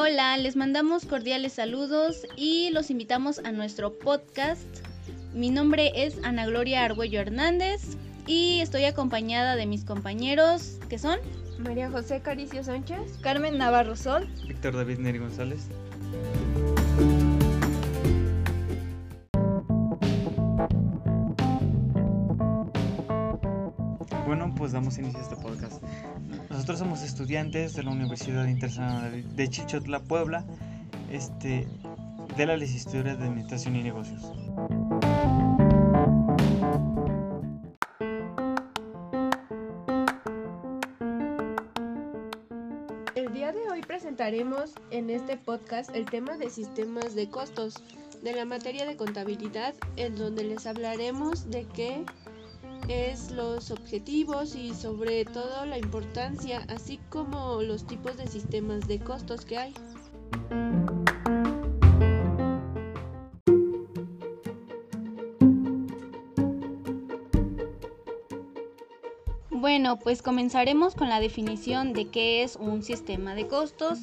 Hola, les mandamos cordiales saludos y los invitamos a nuestro podcast. Mi nombre es Ana Gloria Argüello Hernández y estoy acompañada de mis compañeros que son María José Caricio Sánchez, Carmen Navarro Sol, Víctor David Neri González. Bueno, pues damos inicio a este podcast. Nosotros somos estudiantes de la Universidad Internacional de Chichotla, Puebla, este, de la licenciatura de Administración y Negocios. El día de hoy presentaremos en este podcast el tema de sistemas de costos de la materia de contabilidad, en donde les hablaremos de qué es los objetivos y sobre todo la importancia, así como los tipos de sistemas de costos que hay. Bueno, pues comenzaremos con la definición de qué es un sistema de costos.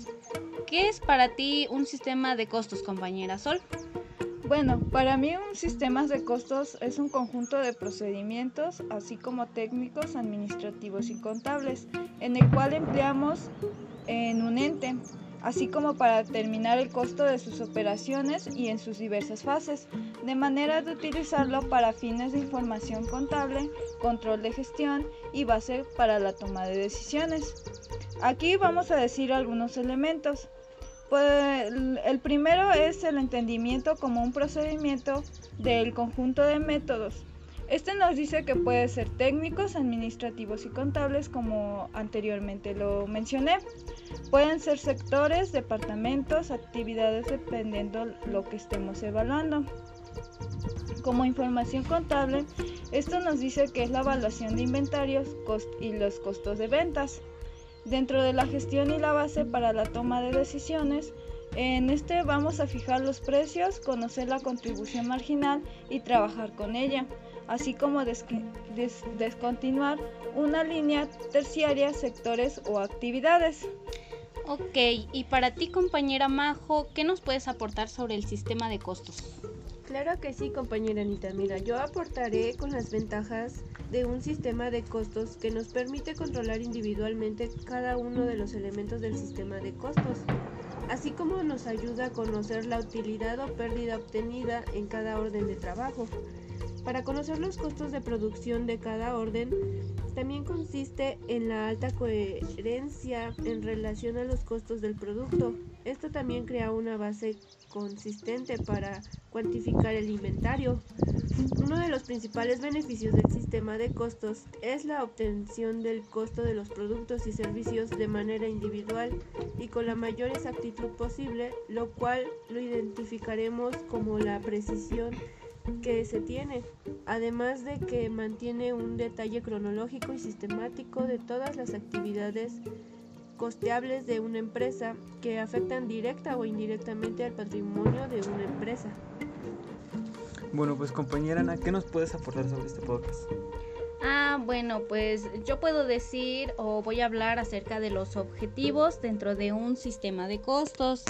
¿Qué es para ti un sistema de costos, compañera Sol? Bueno, para mí un sistema de costos es un conjunto de procedimientos, así como técnicos, administrativos y contables, en el cual empleamos en un ente, así como para determinar el costo de sus operaciones y en sus diversas fases, de manera de utilizarlo para fines de información contable, control de gestión y base para la toma de decisiones. Aquí vamos a decir algunos elementos. Pues, el primero es el entendimiento como un procedimiento del conjunto de métodos. Este nos dice que puede ser técnicos, administrativos y contables, como anteriormente lo mencioné. Pueden ser sectores, departamentos, actividades, dependiendo lo que estemos evaluando. Como información contable, esto nos dice que es la evaluación de inventarios y los costos de ventas. Dentro de la gestión y la base para la toma de decisiones, en este vamos a fijar los precios, conocer la contribución marginal y trabajar con ella, así como descontinuar una línea terciaria, sectores o actividades. Ok, y para ti compañera Majo, ¿qué nos puedes aportar sobre el sistema de costos? Claro que sí, compañera Anita. Mira, yo aportaré con las ventajas de un sistema de costos que nos permite controlar individualmente cada uno de los elementos del sistema de costos, así como nos ayuda a conocer la utilidad o pérdida obtenida en cada orden de trabajo. Para conocer los costos de producción de cada orden, también consiste en la alta coherencia en relación a los costos del producto. Esto también crea una base consistente para cuantificar el inventario. Uno de los principales beneficios del sistema de costos es la obtención del costo de los productos y servicios de manera individual y con la mayor exactitud posible, lo cual lo identificaremos como la precisión que se tiene, además de que mantiene un detalle cronológico y sistemático de todas las actividades costeables de una empresa que afectan directa o indirectamente al patrimonio de una empresa. Bueno, pues compañera Ana, ¿qué nos puedes aportar sobre este podcast? Ah, bueno, pues yo puedo decir o voy a hablar acerca de los objetivos dentro de un sistema de costos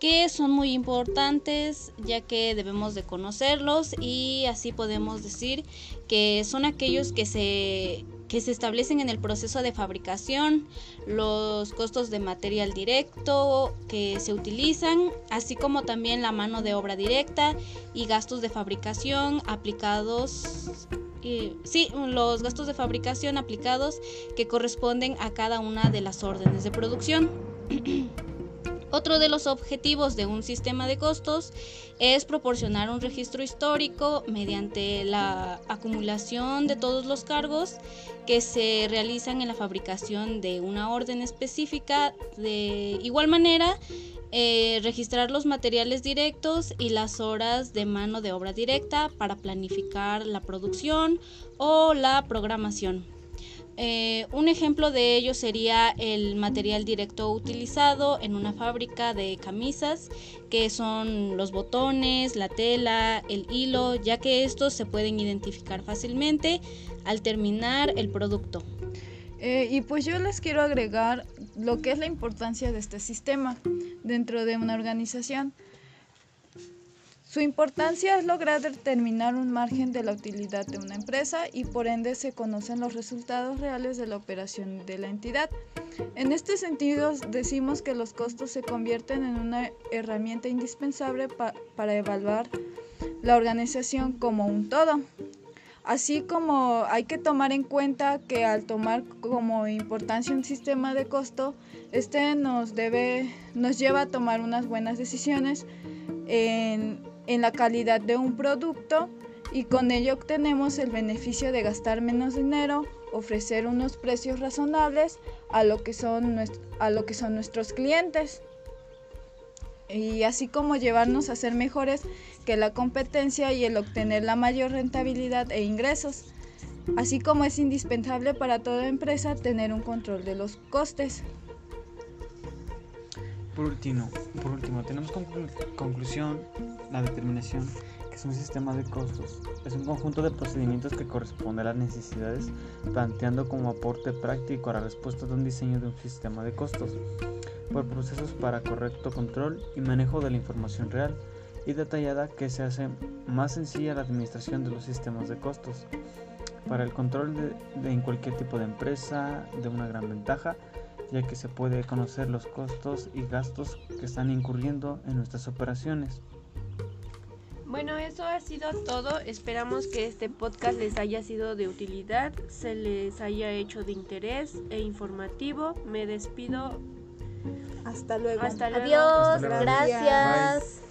que son muy importantes ya que debemos de conocerlos y así podemos decir que son aquellos que se que se establecen en el proceso de fabricación, los costos de material directo que se utilizan, así como también la mano de obra directa y gastos de fabricación aplicados sí, los gastos de fabricación aplicados que corresponden a cada una de las órdenes de producción. Otro de los objetivos de un sistema de costos es proporcionar un registro histórico mediante la acumulación de todos los cargos que se realizan en la fabricación de una orden específica. De igual manera, eh, registrar los materiales directos y las horas de mano de obra directa para planificar la producción o la programación. Eh, un ejemplo de ello sería el material directo utilizado en una fábrica de camisas, que son los botones, la tela, el hilo, ya que estos se pueden identificar fácilmente al terminar el producto. Eh, y pues yo les quiero agregar lo que es la importancia de este sistema dentro de una organización. Su importancia es lograr determinar un margen de la utilidad de una empresa y por ende se conocen los resultados reales de la operación de la entidad. En este sentido, decimos que los costos se convierten en una herramienta indispensable para evaluar la organización como un todo. Así como hay que tomar en cuenta que al tomar como importancia un sistema de costo, este nos debe, nos lleva a tomar unas buenas decisiones en en la calidad de un producto y con ello obtenemos el beneficio de gastar menos dinero, ofrecer unos precios razonables a lo que son, a lo que son nuestros clientes y así como llevarnos a ser mejores que la competencia y el obtener la mayor rentabilidad e ingresos, así como es indispensable para toda empresa tener un control de los costes. Por último, por último tenemos como conclusión la determinación que es un sistema de costos. Es un conjunto de procedimientos que corresponde a las necesidades, planteando como aporte práctico a la respuesta de un diseño de un sistema de costos, por procesos para correcto control y manejo de la información real y detallada que se hace más sencilla la administración de los sistemas de costos. Para el control de, en cualquier tipo de empresa, de una gran ventaja, ya que se puede conocer los costos y gastos que están incurriendo en nuestras operaciones. Bueno, eso ha sido todo. Esperamos que este podcast les haya sido de utilidad, se les haya hecho de interés e informativo. Me despido. Hasta luego. Hasta luego. Adiós, gracias.